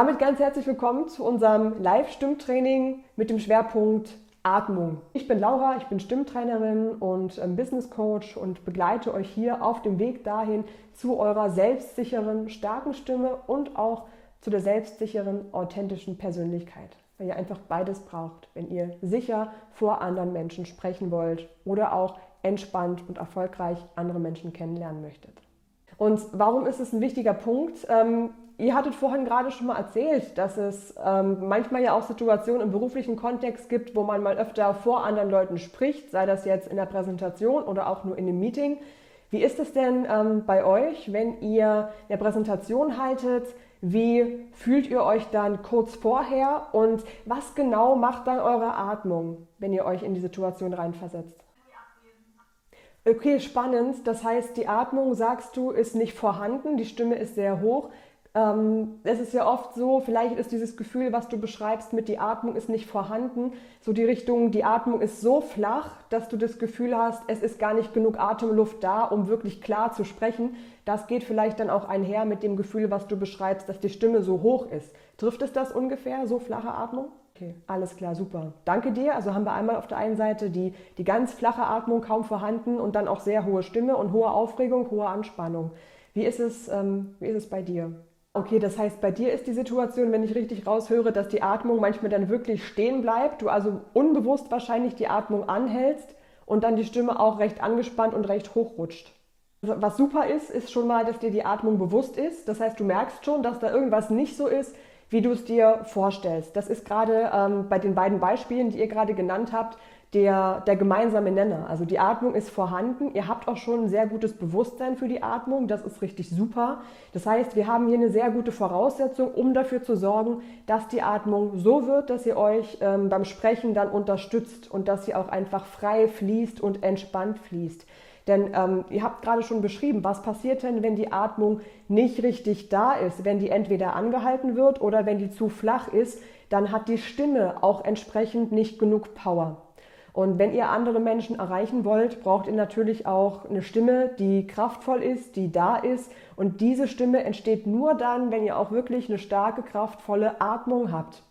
Damit ganz herzlich willkommen zu unserem Live-Stimmtraining mit dem Schwerpunkt Atmung. Ich bin Laura, ich bin Stimmtrainerin und ähm, Business Coach und begleite euch hier auf dem Weg dahin zu eurer selbstsicheren, starken Stimme und auch zu der selbstsicheren, authentischen Persönlichkeit. Weil ihr einfach beides braucht, wenn ihr sicher vor anderen Menschen sprechen wollt oder auch entspannt und erfolgreich andere Menschen kennenlernen möchtet. Und warum ist es ein wichtiger Punkt? Ihr hattet vorhin gerade schon mal erzählt, dass es ähm, manchmal ja auch Situationen im beruflichen Kontext gibt, wo man mal öfter vor anderen Leuten spricht, sei das jetzt in der Präsentation oder auch nur in einem Meeting. Wie ist es denn ähm, bei euch, wenn ihr eine Präsentation haltet? Wie fühlt ihr euch dann kurz vorher und was genau macht dann eure Atmung, wenn ihr euch in die Situation reinversetzt? Okay, spannend. Das heißt, die Atmung, sagst du, ist nicht vorhanden, die Stimme ist sehr hoch. Ähm, es ist ja oft so, vielleicht ist dieses Gefühl, was du beschreibst mit die Atmung ist nicht vorhanden, so die Richtung, die Atmung ist so flach, dass du das Gefühl hast, es ist gar nicht genug Atemluft da, um wirklich klar zu sprechen. Das geht vielleicht dann auch einher mit dem Gefühl, was du beschreibst, dass die Stimme so hoch ist. Trifft es das ungefähr, so flache Atmung? Okay, alles klar, super. Danke dir. Also haben wir einmal auf der einen Seite die, die ganz flache Atmung kaum vorhanden und dann auch sehr hohe Stimme und hohe Aufregung, hohe Anspannung. Wie ist es, ähm, wie ist es bei dir? Okay, das heißt, bei dir ist die Situation, wenn ich richtig raushöre, dass die Atmung manchmal dann wirklich stehen bleibt, du also unbewusst wahrscheinlich die Atmung anhältst und dann die Stimme auch recht angespannt und recht hochrutscht. Also, was super ist, ist schon mal, dass dir die Atmung bewusst ist. Das heißt, du merkst schon, dass da irgendwas nicht so ist, wie du es dir vorstellst. Das ist gerade ähm, bei den beiden Beispielen, die ihr gerade genannt habt, der, der gemeinsame Nenner. Also die Atmung ist vorhanden. Ihr habt auch schon ein sehr gutes Bewusstsein für die Atmung. Das ist richtig super. Das heißt, wir haben hier eine sehr gute Voraussetzung, um dafür zu sorgen, dass die Atmung so wird, dass ihr euch ähm, beim Sprechen dann unterstützt und dass sie auch einfach frei fließt und entspannt fließt. Denn ähm, ihr habt gerade schon beschrieben, was passiert denn, wenn die Atmung nicht richtig da ist, wenn die entweder angehalten wird oder wenn die zu flach ist, dann hat die Stimme auch entsprechend nicht genug Power. Und wenn ihr andere Menschen erreichen wollt, braucht ihr natürlich auch eine Stimme, die kraftvoll ist, die da ist. Und diese Stimme entsteht nur dann, wenn ihr auch wirklich eine starke, kraftvolle Atmung habt.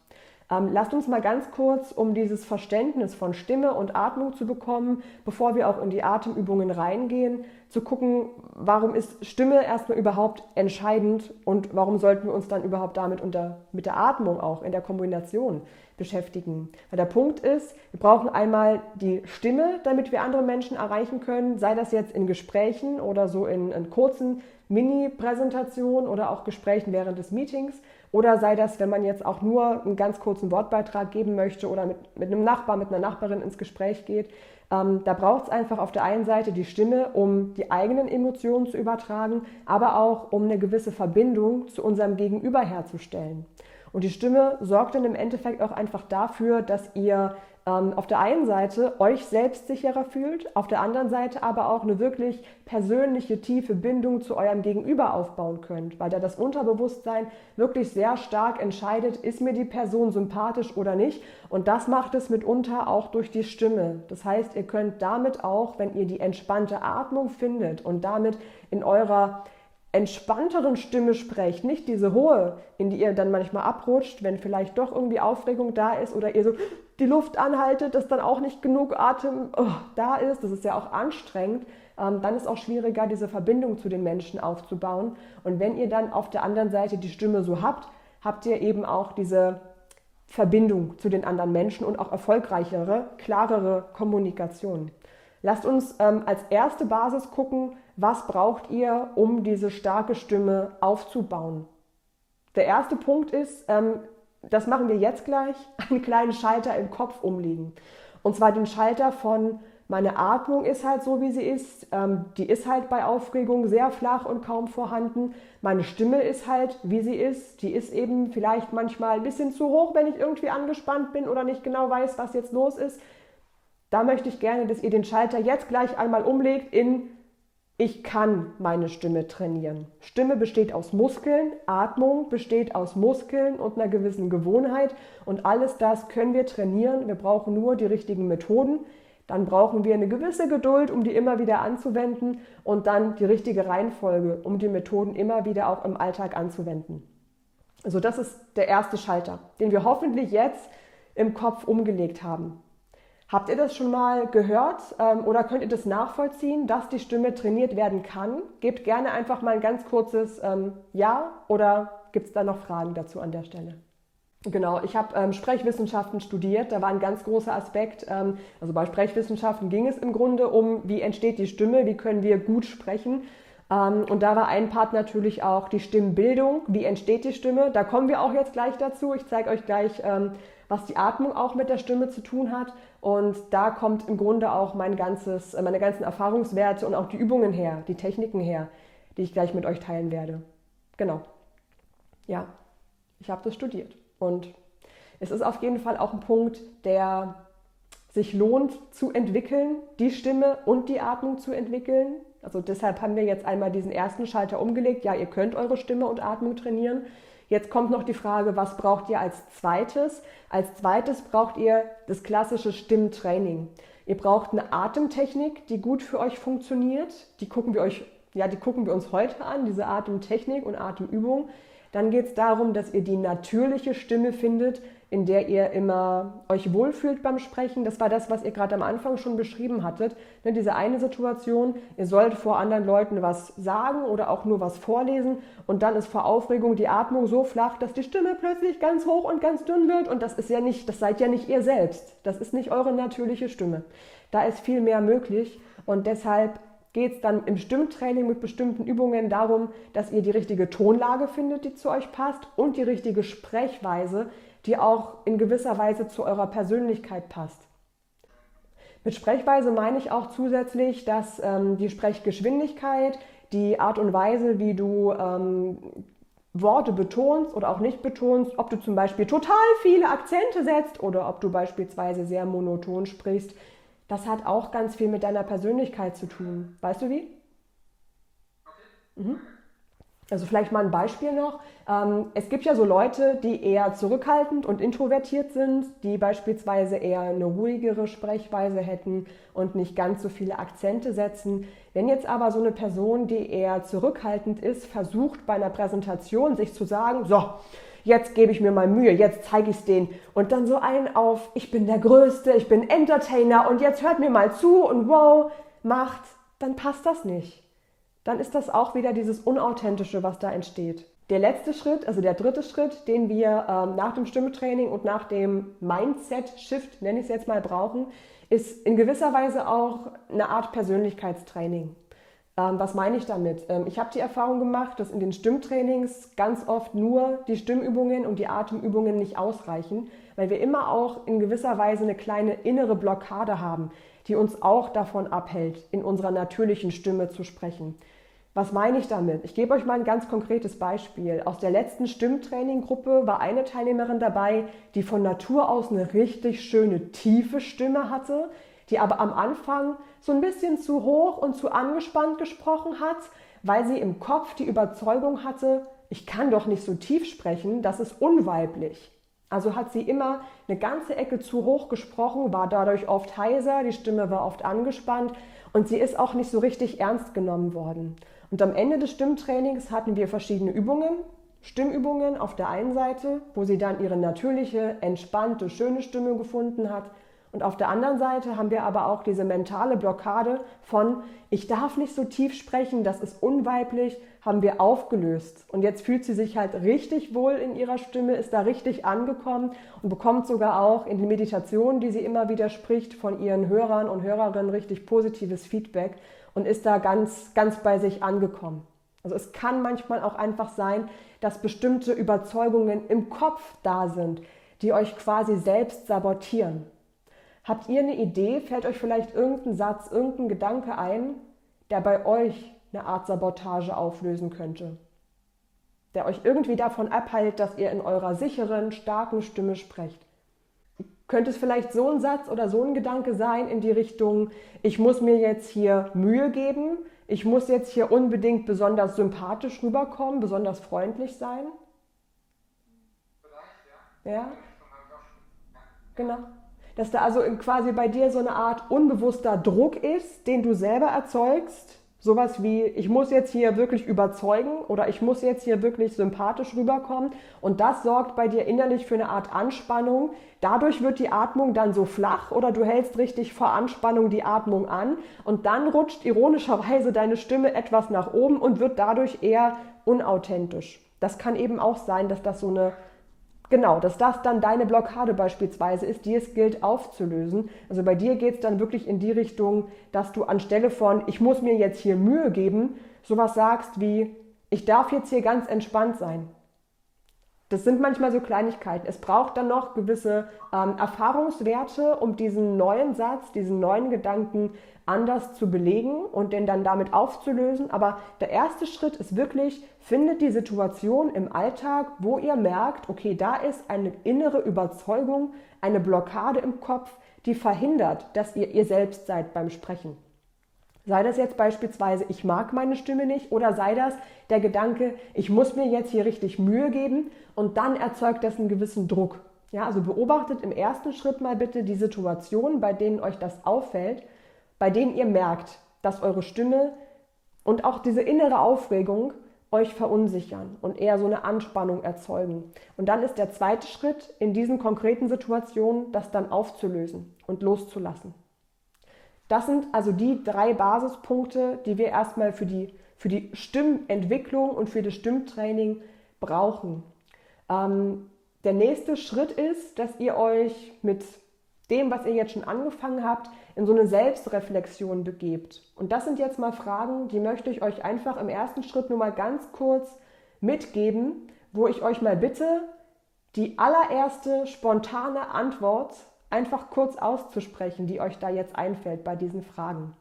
Ähm, lasst uns mal ganz kurz, um dieses Verständnis von Stimme und Atmung zu bekommen, bevor wir auch in die Atemübungen reingehen, zu gucken, warum ist Stimme erstmal überhaupt entscheidend und warum sollten wir uns dann überhaupt damit unter, mit der Atmung auch in der Kombination beschäftigen. Weil der Punkt ist, wir brauchen einmal die Stimme, damit wir andere Menschen erreichen können, sei das jetzt in Gesprächen oder so in, in kurzen Mini-Präsentationen oder auch Gesprächen während des Meetings. Oder sei das, wenn man jetzt auch nur einen ganz kurzen Wortbeitrag geben möchte oder mit, mit einem Nachbar, mit einer Nachbarin ins Gespräch geht. Ähm, da braucht es einfach auf der einen Seite die Stimme, um die eigenen Emotionen zu übertragen, aber auch um eine gewisse Verbindung zu unserem Gegenüber herzustellen. Und die Stimme sorgt dann im Endeffekt auch einfach dafür, dass ihr ähm, auf der einen Seite euch selbstsicherer fühlt, auf der anderen Seite aber auch eine wirklich persönliche, tiefe Bindung zu eurem Gegenüber aufbauen könnt, weil da das Unterbewusstsein wirklich sehr stark entscheidet, ist mir die Person sympathisch oder nicht. Und das macht es mitunter auch durch die Stimme. Das heißt, ihr könnt damit auch, wenn ihr die entspannte Atmung findet und damit in eurer entspannteren Stimme sprecht, nicht diese hohe, in die ihr dann manchmal abrutscht, wenn vielleicht doch irgendwie Aufregung da ist oder ihr so die Luft anhaltet, dass dann auch nicht genug Atem oh, da ist, das ist ja auch anstrengend, ähm, dann ist auch schwieriger, diese Verbindung zu den Menschen aufzubauen. Und wenn ihr dann auf der anderen Seite die Stimme so habt, habt ihr eben auch diese Verbindung zu den anderen Menschen und auch erfolgreichere, klarere Kommunikation. Lasst uns ähm, als erste Basis gucken, was braucht ihr, um diese starke Stimme aufzubauen. Der erste Punkt ist, ähm, das machen wir jetzt gleich, einen kleinen Schalter im Kopf umlegen. Und zwar den Schalter von meine Atmung ist halt so, wie sie ist. Ähm, die ist halt bei Aufregung sehr flach und kaum vorhanden. Meine Stimme ist halt, wie sie ist. Die ist eben vielleicht manchmal ein bisschen zu hoch, wenn ich irgendwie angespannt bin oder nicht genau weiß, was jetzt los ist. Da möchte ich gerne, dass ihr den Schalter jetzt gleich einmal umlegt in ich kann meine Stimme trainieren. Stimme besteht aus Muskeln, Atmung besteht aus Muskeln und einer gewissen Gewohnheit und alles das können wir trainieren. Wir brauchen nur die richtigen Methoden. Dann brauchen wir eine gewisse Geduld, um die immer wieder anzuwenden und dann die richtige Reihenfolge, um die Methoden immer wieder auch im Alltag anzuwenden. Also das ist der erste Schalter, den wir hoffentlich jetzt im Kopf umgelegt haben. Habt ihr das schon mal gehört ähm, oder könnt ihr das nachvollziehen, dass die Stimme trainiert werden kann? Gebt gerne einfach mal ein ganz kurzes ähm, Ja oder gibt es da noch Fragen dazu an der Stelle? Genau, ich habe ähm, Sprechwissenschaften studiert. Da war ein ganz großer Aspekt. Ähm, also bei Sprechwissenschaften ging es im Grunde um, wie entsteht die Stimme, wie können wir gut sprechen. Ähm, und da war ein Part natürlich auch die Stimmbildung. Wie entsteht die Stimme? Da kommen wir auch jetzt gleich dazu. Ich zeige euch gleich, ähm, was die Atmung auch mit der Stimme zu tun hat. Und da kommt im Grunde auch mein ganzes, äh, meine ganzen Erfahrungswerte und auch die Übungen her, die Techniken her, die ich gleich mit euch teilen werde. Genau. Ja, ich habe das studiert. Und es ist auf jeden Fall auch ein Punkt, der sich lohnt zu entwickeln, die Stimme und die Atmung zu entwickeln. Also deshalb haben wir jetzt einmal diesen ersten Schalter umgelegt. Ja, ihr könnt eure Stimme und Atmung trainieren. Jetzt kommt noch die Frage, was braucht ihr als zweites? Als zweites braucht ihr das klassische Stimmtraining. Ihr braucht eine Atemtechnik, die gut für euch funktioniert. Die gucken wir euch, ja, die gucken wir uns heute an, diese Atemtechnik und Atemübung. Dann geht es darum, dass ihr die natürliche Stimme findet, in der ihr immer euch wohlfühlt beim Sprechen. Das war das, was ihr gerade am Anfang schon beschrieben hattet. Ne, diese eine Situation, ihr sollt vor anderen Leuten was sagen oder auch nur was vorlesen und dann ist vor Aufregung die Atmung so flach, dass die Stimme plötzlich ganz hoch und ganz dünn wird und das ist ja nicht, das seid ja nicht ihr selbst. Das ist nicht eure natürliche Stimme. Da ist viel mehr möglich und deshalb geht es dann im Stimmtraining mit bestimmten Übungen darum, dass ihr die richtige Tonlage findet, die zu euch passt und die richtige Sprechweise, die auch in gewisser Weise zu eurer Persönlichkeit passt. Mit Sprechweise meine ich auch zusätzlich, dass ähm, die Sprechgeschwindigkeit, die Art und Weise, wie du ähm, Worte betonst oder auch nicht betonst, ob du zum Beispiel total viele Akzente setzt oder ob du beispielsweise sehr monoton sprichst, das hat auch ganz viel mit deiner Persönlichkeit zu tun. Weißt du wie? Mhm. Also vielleicht mal ein Beispiel noch. Ähm, es gibt ja so Leute, die eher zurückhaltend und introvertiert sind, die beispielsweise eher eine ruhigere Sprechweise hätten und nicht ganz so viele Akzente setzen. Wenn jetzt aber so eine Person, die eher zurückhaltend ist, versucht bei einer Präsentation sich zu sagen, so, jetzt gebe ich mir mal Mühe, jetzt zeige ich es denen. Und dann so einen auf, ich bin der Größte, ich bin Entertainer und jetzt hört mir mal zu und wow, macht, dann passt das nicht. Dann ist das auch wieder dieses Unauthentische, was da entsteht. Der letzte Schritt, also der dritte Schritt, den wir ähm, nach dem Stimmetraining und nach dem Mindset-Shift, nenne ich es jetzt mal, brauchen, ist in gewisser Weise auch eine Art Persönlichkeitstraining. Ähm, was meine ich damit? Ähm, ich habe die Erfahrung gemacht, dass in den Stimmtrainings ganz oft nur die Stimmübungen und die Atemübungen nicht ausreichen, weil wir immer auch in gewisser Weise eine kleine innere Blockade haben, die uns auch davon abhält, in unserer natürlichen Stimme zu sprechen. Was meine ich damit? Ich gebe euch mal ein ganz konkretes Beispiel. Aus der letzten Stimmtraininggruppe war eine Teilnehmerin dabei, die von Natur aus eine richtig schöne tiefe Stimme hatte, die aber am Anfang so ein bisschen zu hoch und zu angespannt gesprochen hat, weil sie im Kopf die Überzeugung hatte, ich kann doch nicht so tief sprechen, das ist unweiblich. Also hat sie immer eine ganze Ecke zu hoch gesprochen, war dadurch oft heiser, die Stimme war oft angespannt und sie ist auch nicht so richtig ernst genommen worden. Und am Ende des Stimmtrainings hatten wir verschiedene Übungen, Stimmübungen auf der einen Seite, wo sie dann ihre natürliche, entspannte, schöne Stimme gefunden hat. Und auf der anderen Seite haben wir aber auch diese mentale Blockade von, ich darf nicht so tief sprechen, das ist unweiblich, haben wir aufgelöst. Und jetzt fühlt sie sich halt richtig wohl in ihrer Stimme, ist da richtig angekommen und bekommt sogar auch in den Meditationen, die sie immer wieder spricht, von ihren Hörern und Hörerinnen richtig positives Feedback und ist da ganz, ganz bei sich angekommen. Also es kann manchmal auch einfach sein, dass bestimmte Überzeugungen im Kopf da sind, die euch quasi selbst sabotieren. Habt ihr eine Idee? Fällt euch vielleicht irgendein Satz, irgendein Gedanke ein, der bei euch eine Art Sabotage auflösen könnte? Der euch irgendwie davon abhält, dass ihr in eurer sicheren, starken Stimme sprecht? Könnte es vielleicht so ein Satz oder so ein Gedanke sein in die Richtung, ich muss mir jetzt hier Mühe geben, ich muss jetzt hier unbedingt besonders sympathisch rüberkommen, besonders freundlich sein? Ja? ja? Genau dass da also quasi bei dir so eine Art unbewusster Druck ist, den du selber erzeugst, Sowas wie, ich muss jetzt hier wirklich überzeugen oder ich muss jetzt hier wirklich sympathisch rüberkommen. Und das sorgt bei dir innerlich für eine Art Anspannung. Dadurch wird die Atmung dann so flach oder du hältst richtig vor Anspannung die Atmung an. Und dann rutscht ironischerweise deine Stimme etwas nach oben und wird dadurch eher unauthentisch. Das kann eben auch sein, dass das so eine Genau, dass das dann deine Blockade beispielsweise ist, die es gilt aufzulösen. Also bei dir geht es dann wirklich in die Richtung, dass du anstelle von, ich muss mir jetzt hier Mühe geben, sowas sagst wie, ich darf jetzt hier ganz entspannt sein. Das sind manchmal so Kleinigkeiten. Es braucht dann noch gewisse ähm, Erfahrungswerte, um diesen neuen Satz, diesen neuen Gedanken anders zu belegen und den dann damit aufzulösen. Aber der erste Schritt ist wirklich, findet die Situation im Alltag, wo ihr merkt, okay, da ist eine innere Überzeugung, eine Blockade im Kopf, die verhindert, dass ihr ihr selbst seid beim Sprechen. Sei das jetzt beispielsweise, ich mag meine Stimme nicht oder sei das der Gedanke, ich muss mir jetzt hier richtig Mühe geben und dann erzeugt das einen gewissen Druck. Ja, also beobachtet im ersten Schritt mal bitte die Situationen, bei denen euch das auffällt, bei denen ihr merkt, dass eure Stimme und auch diese innere Aufregung euch verunsichern und eher so eine Anspannung erzeugen. Und dann ist der zweite Schritt in diesen konkreten Situationen, das dann aufzulösen und loszulassen. Das sind also die drei Basispunkte, die wir erstmal für die, für die Stimmentwicklung und für das Stimmtraining brauchen. Ähm, der nächste Schritt ist, dass ihr euch mit dem, was ihr jetzt schon angefangen habt, in so eine Selbstreflexion begebt. Und das sind jetzt mal Fragen, die möchte ich euch einfach im ersten Schritt nur mal ganz kurz mitgeben, wo ich euch mal bitte, die allererste spontane Antwort einfach kurz auszusprechen, die euch da jetzt einfällt bei diesen Fragen.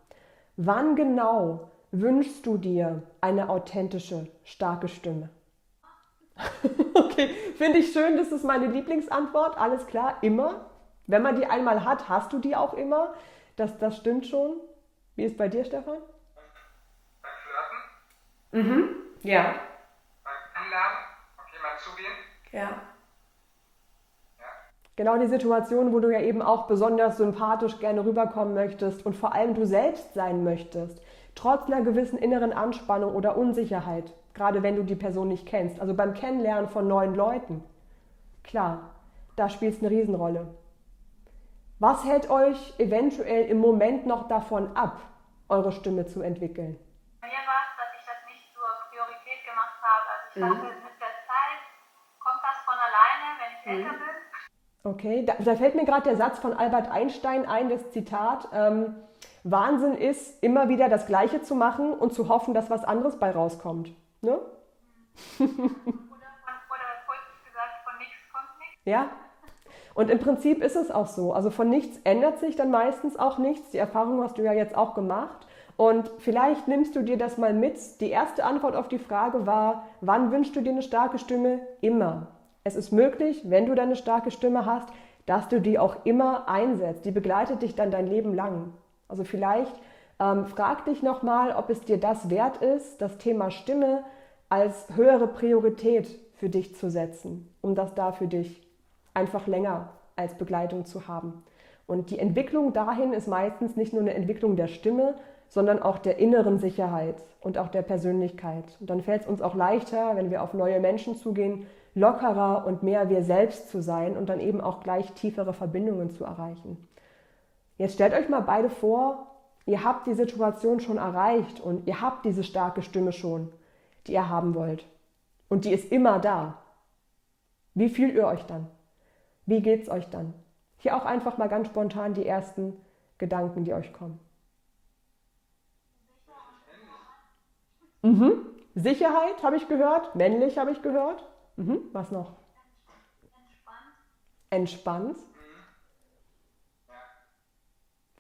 Wann genau wünschst du dir eine authentische, starke Stimme? okay, finde ich schön, das ist meine Lieblingsantwort. Alles klar, immer. Wenn man die einmal hat, hast du die auch immer. Das, das stimmt schon. Wie ist bei dir, Stefan? Beim Flirten. Mhm, ja. Beim Anlernen, auf jemanden zugehen. Ja. Genau die Situation, wo du ja eben auch besonders sympathisch gerne rüberkommen möchtest und vor allem du selbst sein möchtest, trotz einer gewissen inneren Anspannung oder Unsicherheit, gerade wenn du die Person nicht kennst. Also beim Kennenlernen von neuen Leuten. Klar, da spielt es eine Riesenrolle. Was hält euch eventuell im Moment noch davon ab, eure Stimme zu entwickeln? Bei mir war es, dass ich das nicht zur Priorität gemacht habe. Also ich mhm. dachte, mit der Zeit kommt das von alleine, wenn ich mhm. älter bin. Okay, da, da fällt mir gerade der Satz von Albert Einstein ein, das Zitat. Ähm, Wahnsinn ist, immer wieder das Gleiche zu machen und zu hoffen, dass was anderes bei rauskommt. Ne? oder, von, oder gesagt, von nichts kommt nichts. Ja. Und im Prinzip ist es auch so. Also von nichts ändert sich dann meistens auch nichts. Die Erfahrung hast du ja jetzt auch gemacht. Und vielleicht nimmst du dir das mal mit. Die erste Antwort auf die Frage war, wann wünschst du dir eine starke Stimme? Immer. Es ist möglich, wenn du deine starke Stimme hast, dass du die auch immer einsetzt. Die begleitet dich dann dein Leben lang. Also vielleicht ähm, frag dich nochmal, ob es dir das wert ist, das Thema Stimme als höhere Priorität für dich zu setzen, um das da für dich einfach länger als Begleitung zu haben. Und die Entwicklung dahin ist meistens nicht nur eine Entwicklung der Stimme, sondern auch der inneren Sicherheit und auch der Persönlichkeit. Und dann fällt es uns auch leichter, wenn wir auf neue Menschen zugehen, lockerer und mehr wir selbst zu sein und dann eben auch gleich tiefere Verbindungen zu erreichen. Jetzt stellt euch mal beide vor, ihr habt die Situation schon erreicht und ihr habt diese starke Stimme schon, die ihr haben wollt. Und die ist immer da. Wie fühlt ihr euch dann? Wie geht's euch dann? Hier auch einfach mal ganz spontan die ersten Gedanken, die euch kommen. Mhm. Sicherheit habe ich gehört, männlich habe ich gehört. Mhm. Was noch? Entspannt. Entspannt.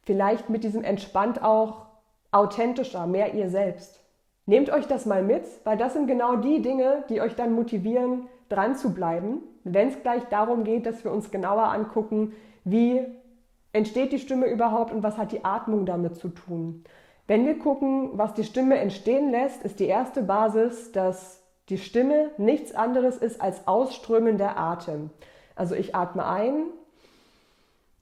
Vielleicht mit diesem entspannt auch authentischer, mehr ihr selbst. Nehmt euch das mal mit, weil das sind genau die Dinge, die euch dann motivieren, dran zu bleiben, wenn es gleich darum geht, dass wir uns genauer angucken, wie entsteht die Stimme überhaupt und was hat die Atmung damit zu tun. Wenn wir gucken, was die Stimme entstehen lässt, ist die erste Basis, dass die Stimme nichts anderes ist als ausströmender Atem. Also ich atme ein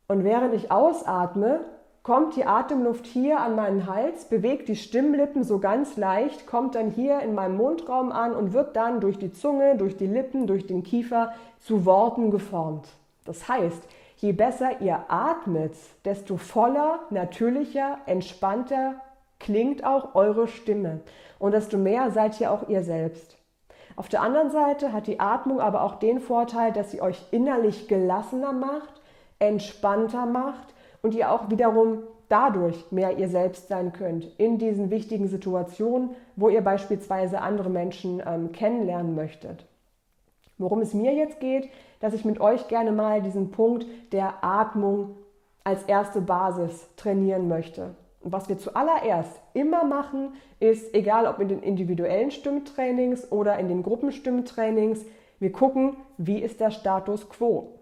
und während ich ausatme, kommt die Atemluft hier an meinen Hals, bewegt die Stimmlippen so ganz leicht, kommt dann hier in meinem Mundraum an und wird dann durch die Zunge, durch die Lippen, durch den Kiefer zu Worten geformt. Das heißt, je besser ihr atmet, desto voller, natürlicher, entspannter klingt auch eure Stimme und desto mehr seid ihr auch ihr selbst. Auf der anderen Seite hat die Atmung aber auch den Vorteil, dass sie euch innerlich gelassener macht, entspannter macht und ihr auch wiederum dadurch mehr ihr selbst sein könnt in diesen wichtigen Situationen, wo ihr beispielsweise andere Menschen ähm, kennenlernen möchtet. Worum es mir jetzt geht, dass ich mit euch gerne mal diesen Punkt der Atmung als erste Basis trainieren möchte. Was wir zuallererst immer machen, ist, egal ob in den individuellen Stimmtrainings oder in den Gruppenstimmtrainings, wir gucken, wie ist der Status quo.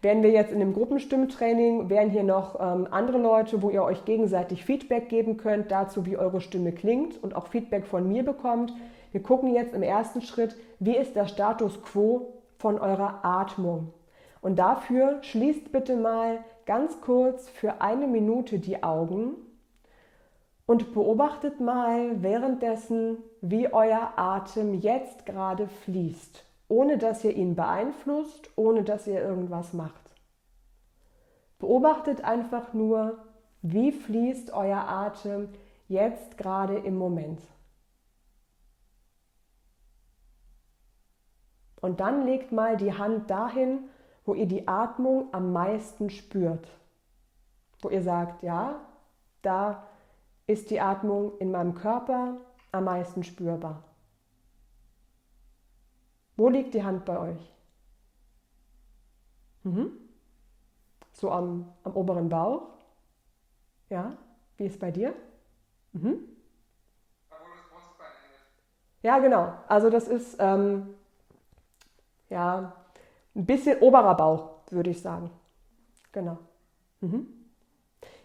Wären wir jetzt in einem Gruppenstimmtraining, wären hier noch ähm, andere Leute, wo ihr euch gegenseitig Feedback geben könnt dazu, wie eure Stimme klingt und auch Feedback von mir bekommt. Wir gucken jetzt im ersten Schritt, wie ist der Status quo von eurer Atmung. Und dafür schließt bitte mal ganz kurz für eine Minute die Augen und beobachtet mal währenddessen, wie euer Atem jetzt gerade fließt ohne dass ihr ihn beeinflusst, ohne dass ihr irgendwas macht. Beobachtet einfach nur, wie fließt euer Atem jetzt gerade im Moment. Und dann legt mal die Hand dahin, wo ihr die Atmung am meisten spürt. Wo ihr sagt, ja, da ist die Atmung in meinem Körper am meisten spürbar. Wo liegt die Hand bei euch? Mhm. So am, am oberen Bauch? Ja? Wie ist bei dir? Mhm. Ja, genau. Also das ist ähm, ja ein bisschen oberer Bauch, würde ich sagen. Genau. Mhm.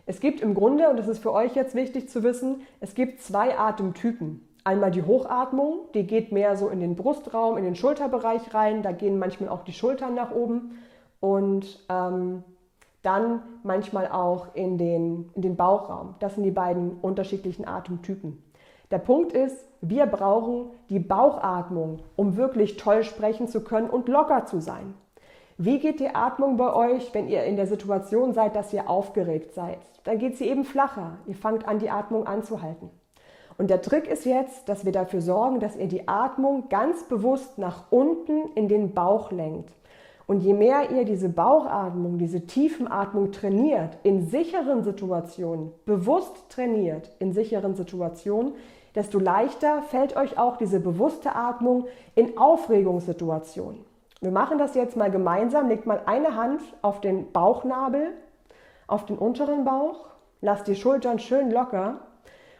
Es gibt im Grunde, und das ist für euch jetzt wichtig zu wissen, es gibt zwei Atemtypen. Einmal die Hochatmung, die geht mehr so in den Brustraum, in den Schulterbereich rein. Da gehen manchmal auch die Schultern nach oben. Und ähm, dann manchmal auch in den, in den Bauchraum. Das sind die beiden unterschiedlichen Atemtypen. Der Punkt ist, wir brauchen die Bauchatmung, um wirklich toll sprechen zu können und locker zu sein. Wie geht die Atmung bei euch, wenn ihr in der Situation seid, dass ihr aufgeregt seid? Dann geht sie eben flacher. Ihr fangt an, die Atmung anzuhalten. Und der Trick ist jetzt, dass wir dafür sorgen, dass ihr die Atmung ganz bewusst nach unten in den Bauch lenkt. Und je mehr ihr diese Bauchatmung, diese Tiefenatmung trainiert, in sicheren Situationen, bewusst trainiert, in sicheren Situationen, desto leichter fällt euch auch diese bewusste Atmung in Aufregungssituationen. Wir machen das jetzt mal gemeinsam. Legt mal eine Hand auf den Bauchnabel, auf den unteren Bauch, lasst die Schultern schön locker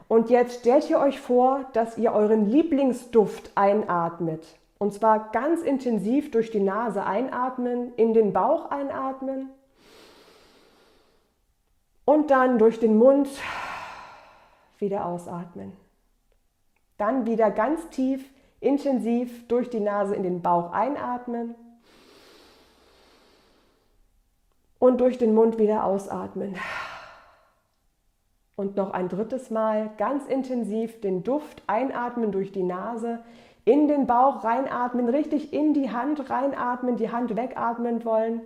und jetzt stellt ihr euch vor, dass ihr euren Lieblingsduft einatmet. Und zwar ganz intensiv durch die Nase einatmen, in den Bauch einatmen und dann durch den Mund wieder ausatmen. Dann wieder ganz tief, intensiv durch die Nase in den Bauch einatmen und durch den Mund wieder ausatmen. Und noch ein drittes Mal ganz intensiv den Duft einatmen durch die Nase, in den Bauch reinatmen, richtig in die Hand reinatmen, die Hand wegatmen wollen.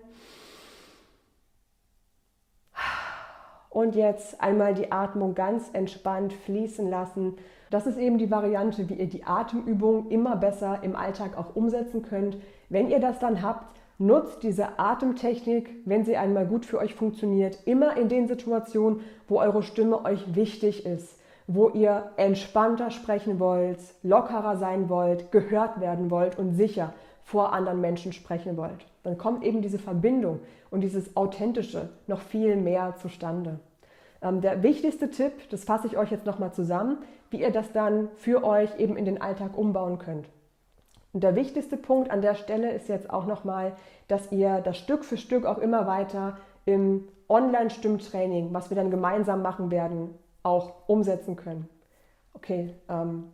Und jetzt einmal die Atmung ganz entspannt fließen lassen. Das ist eben die Variante, wie ihr die Atemübung immer besser im Alltag auch umsetzen könnt. Wenn ihr das dann habt, Nutzt diese Atemtechnik, wenn sie einmal gut für euch funktioniert, immer in den Situationen, wo eure Stimme euch wichtig ist, wo ihr entspannter sprechen wollt, lockerer sein wollt, gehört werden wollt und sicher vor anderen Menschen sprechen wollt. Dann kommt eben diese Verbindung und dieses Authentische noch viel mehr zustande. Ähm, der wichtigste Tipp, das fasse ich euch jetzt nochmal zusammen, wie ihr das dann für euch eben in den Alltag umbauen könnt. Und der wichtigste Punkt an der Stelle ist jetzt auch nochmal, dass ihr das Stück für Stück auch immer weiter im Online-Stimmtraining, was wir dann gemeinsam machen werden, auch umsetzen können. Okay, ähm,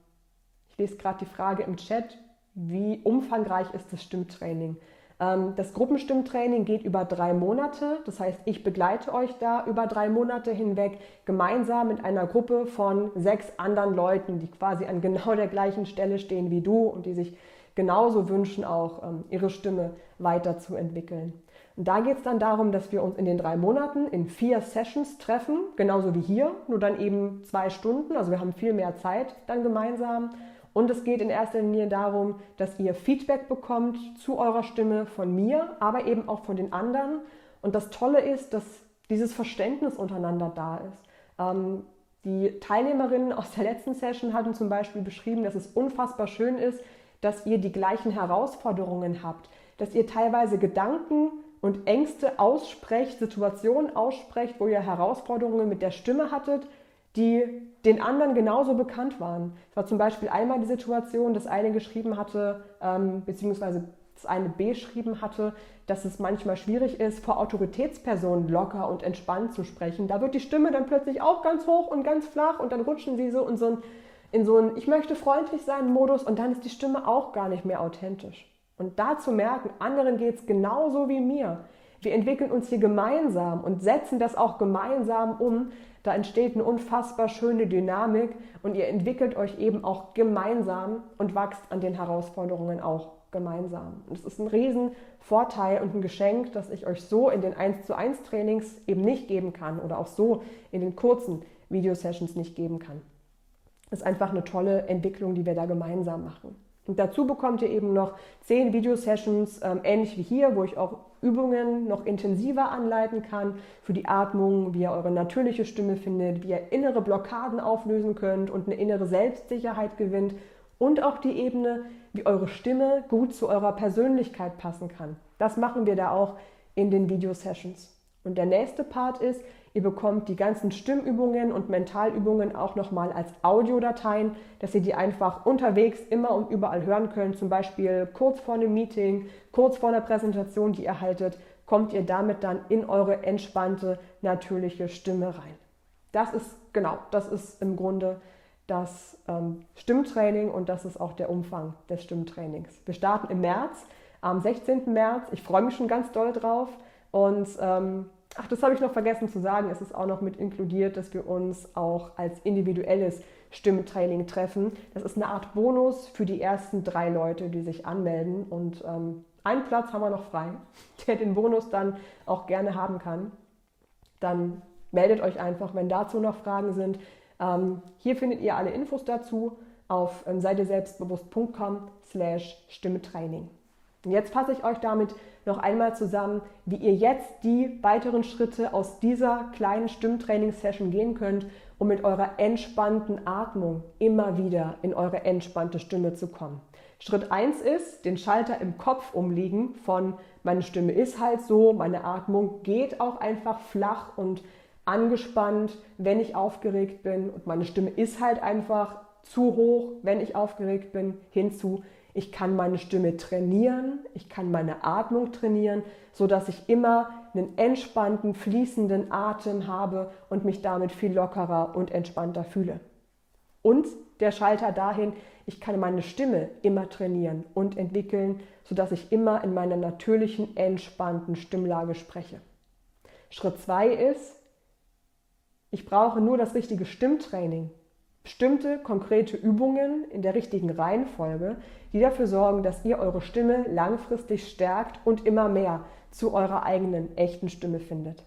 ich lese gerade die Frage im Chat, wie umfangreich ist das Stimmtraining? Ähm, das Gruppenstimmtraining geht über drei Monate. Das heißt, ich begleite euch da über drei Monate hinweg gemeinsam mit einer Gruppe von sechs anderen Leuten, die quasi an genau der gleichen Stelle stehen wie du und die sich genauso wünschen, auch ähm, ihre Stimme weiterzuentwickeln. Und da geht es dann darum, dass wir uns in den drei Monaten in vier Sessions treffen, genauso wie hier, nur dann eben zwei Stunden. Also wir haben viel mehr Zeit dann gemeinsam. Und es geht in erster Linie darum, dass ihr Feedback bekommt zu eurer Stimme von mir, aber eben auch von den anderen. Und das Tolle ist, dass dieses Verständnis untereinander da ist. Ähm, die Teilnehmerinnen aus der letzten Session hatten zum Beispiel beschrieben, dass es unfassbar schön ist, dass ihr die gleichen Herausforderungen habt, dass ihr teilweise Gedanken und Ängste aussprecht, Situationen aussprecht, wo ihr Herausforderungen mit der Stimme hattet, die den anderen genauso bekannt waren. Es war zum Beispiel einmal die Situation, dass eine geschrieben hatte, ähm, beziehungsweise das eine beschrieben hatte, dass es manchmal schwierig ist, vor Autoritätspersonen locker und entspannt zu sprechen. Da wird die Stimme dann plötzlich auch ganz hoch und ganz flach und dann rutschen sie so in so ein, in so ein Ich möchte freundlich sein Modus und dann ist die Stimme auch gar nicht mehr authentisch. Und da zu merken, anderen geht es genauso wie mir. Wir entwickeln uns hier gemeinsam und setzen das auch gemeinsam um. Da entsteht eine unfassbar schöne Dynamik und ihr entwickelt euch eben auch gemeinsam und wächst an den Herausforderungen auch gemeinsam. Und es ist ein Riesenvorteil und ein Geschenk, dass ich euch so in den 1 zu 1 Trainings eben nicht geben kann oder auch so in den kurzen Videosessions nicht geben kann. Das ist einfach eine tolle Entwicklung, die wir da gemeinsam machen. Und dazu bekommt ihr eben noch zehn Videosessions, ähm, ähnlich wie hier, wo ich auch Übungen noch intensiver anleiten kann für die Atmung, wie ihr eure natürliche Stimme findet, wie ihr innere Blockaden auflösen könnt und eine innere Selbstsicherheit gewinnt und auch die Ebene, wie eure Stimme gut zu eurer Persönlichkeit passen kann. Das machen wir da auch in den Videosessions. Und der nächste Part ist, Ihr bekommt die ganzen Stimmübungen und Mentalübungen auch nochmal als Audiodateien, dass ihr die einfach unterwegs immer und überall hören könnt. Zum Beispiel kurz vor einem Meeting, kurz vor einer Präsentation, die ihr haltet, kommt ihr damit dann in eure entspannte, natürliche Stimme rein. Das ist genau, das ist im Grunde das ähm, Stimmtraining und das ist auch der Umfang des Stimmtrainings. Wir starten im März, am 16. März. Ich freue mich schon ganz doll drauf und ähm, Ach, das habe ich noch vergessen zu sagen. Es ist auch noch mit inkludiert, dass wir uns auch als individuelles Stimmtraining treffen. Das ist eine Art Bonus für die ersten drei Leute, die sich anmelden. Und ähm, einen Platz haben wir noch frei, der den Bonus dann auch gerne haben kann. Dann meldet euch einfach, wenn dazu noch Fragen sind. Ähm, hier findet ihr alle Infos dazu auf ähm, seidieselbstbewusst.com slash Stimmetraining. Und jetzt fasse ich euch damit noch einmal zusammen, wie ihr jetzt die weiteren Schritte aus dieser kleinen Stimmtraining-Session gehen könnt, um mit eurer entspannten Atmung immer wieder in eure entspannte Stimme zu kommen. Schritt 1 ist, den Schalter im Kopf umlegen von meine Stimme ist halt so, meine Atmung geht auch einfach flach und angespannt, wenn ich aufgeregt bin und meine Stimme ist halt einfach zu hoch, wenn ich aufgeregt bin, hinzu, ich kann meine Stimme trainieren, ich kann meine Atmung trainieren, so dass ich immer einen entspannten, fließenden Atem habe und mich damit viel lockerer und entspannter fühle. Und der Schalter dahin, ich kann meine Stimme immer trainieren und entwickeln, so dass ich immer in meiner natürlichen, entspannten Stimmlage spreche. Schritt 2 ist, ich brauche nur das richtige Stimmtraining bestimmte konkrete Übungen in der richtigen Reihenfolge, die dafür sorgen, dass ihr eure Stimme langfristig stärkt und immer mehr zu eurer eigenen echten Stimme findet.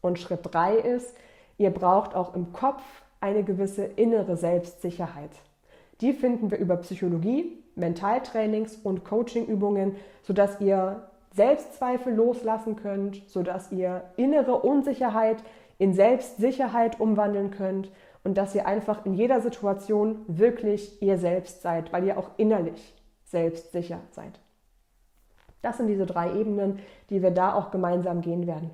Und Schritt 3 ist, ihr braucht auch im Kopf eine gewisse innere Selbstsicherheit. Die finden wir über Psychologie, Mentaltrainings und Coachingübungen, sodass ihr Selbstzweifel loslassen könnt, sodass ihr innere Unsicherheit in Selbstsicherheit umwandeln könnt und dass ihr einfach in jeder Situation wirklich ihr selbst seid, weil ihr auch innerlich selbstsicher seid. Das sind diese drei Ebenen, die wir da auch gemeinsam gehen werden.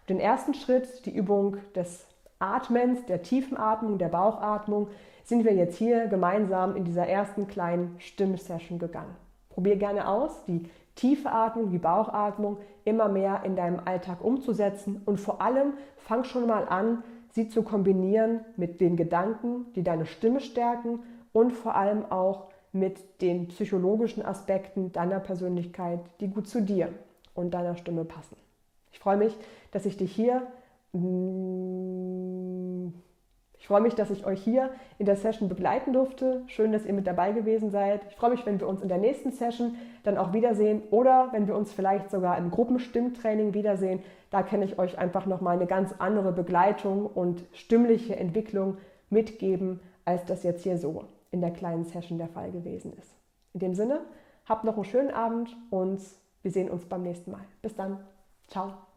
Und den ersten Schritt, die Übung des Atmens, der tiefen Atmung, der Bauchatmung, sind wir jetzt hier gemeinsam in dieser ersten kleinen Stimmsession gegangen. Probier gerne aus, die tiefe Atmung, die Bauchatmung immer mehr in deinem Alltag umzusetzen und vor allem fang schon mal an, sie zu kombinieren mit den Gedanken, die deine Stimme stärken und vor allem auch mit den psychologischen Aspekten deiner Persönlichkeit, die gut zu dir und deiner Stimme passen. Ich freue mich, dass ich dich hier mm, freue mich, dass ich euch hier in der Session begleiten durfte. Schön, dass ihr mit dabei gewesen seid. Ich freue mich, wenn wir uns in der nächsten Session dann auch wiedersehen oder wenn wir uns vielleicht sogar im Gruppenstimmtraining wiedersehen. Da kann ich euch einfach nochmal eine ganz andere Begleitung und stimmliche Entwicklung mitgeben, als das jetzt hier so in der kleinen Session der Fall gewesen ist. In dem Sinne, habt noch einen schönen Abend und wir sehen uns beim nächsten Mal. Bis dann. Ciao.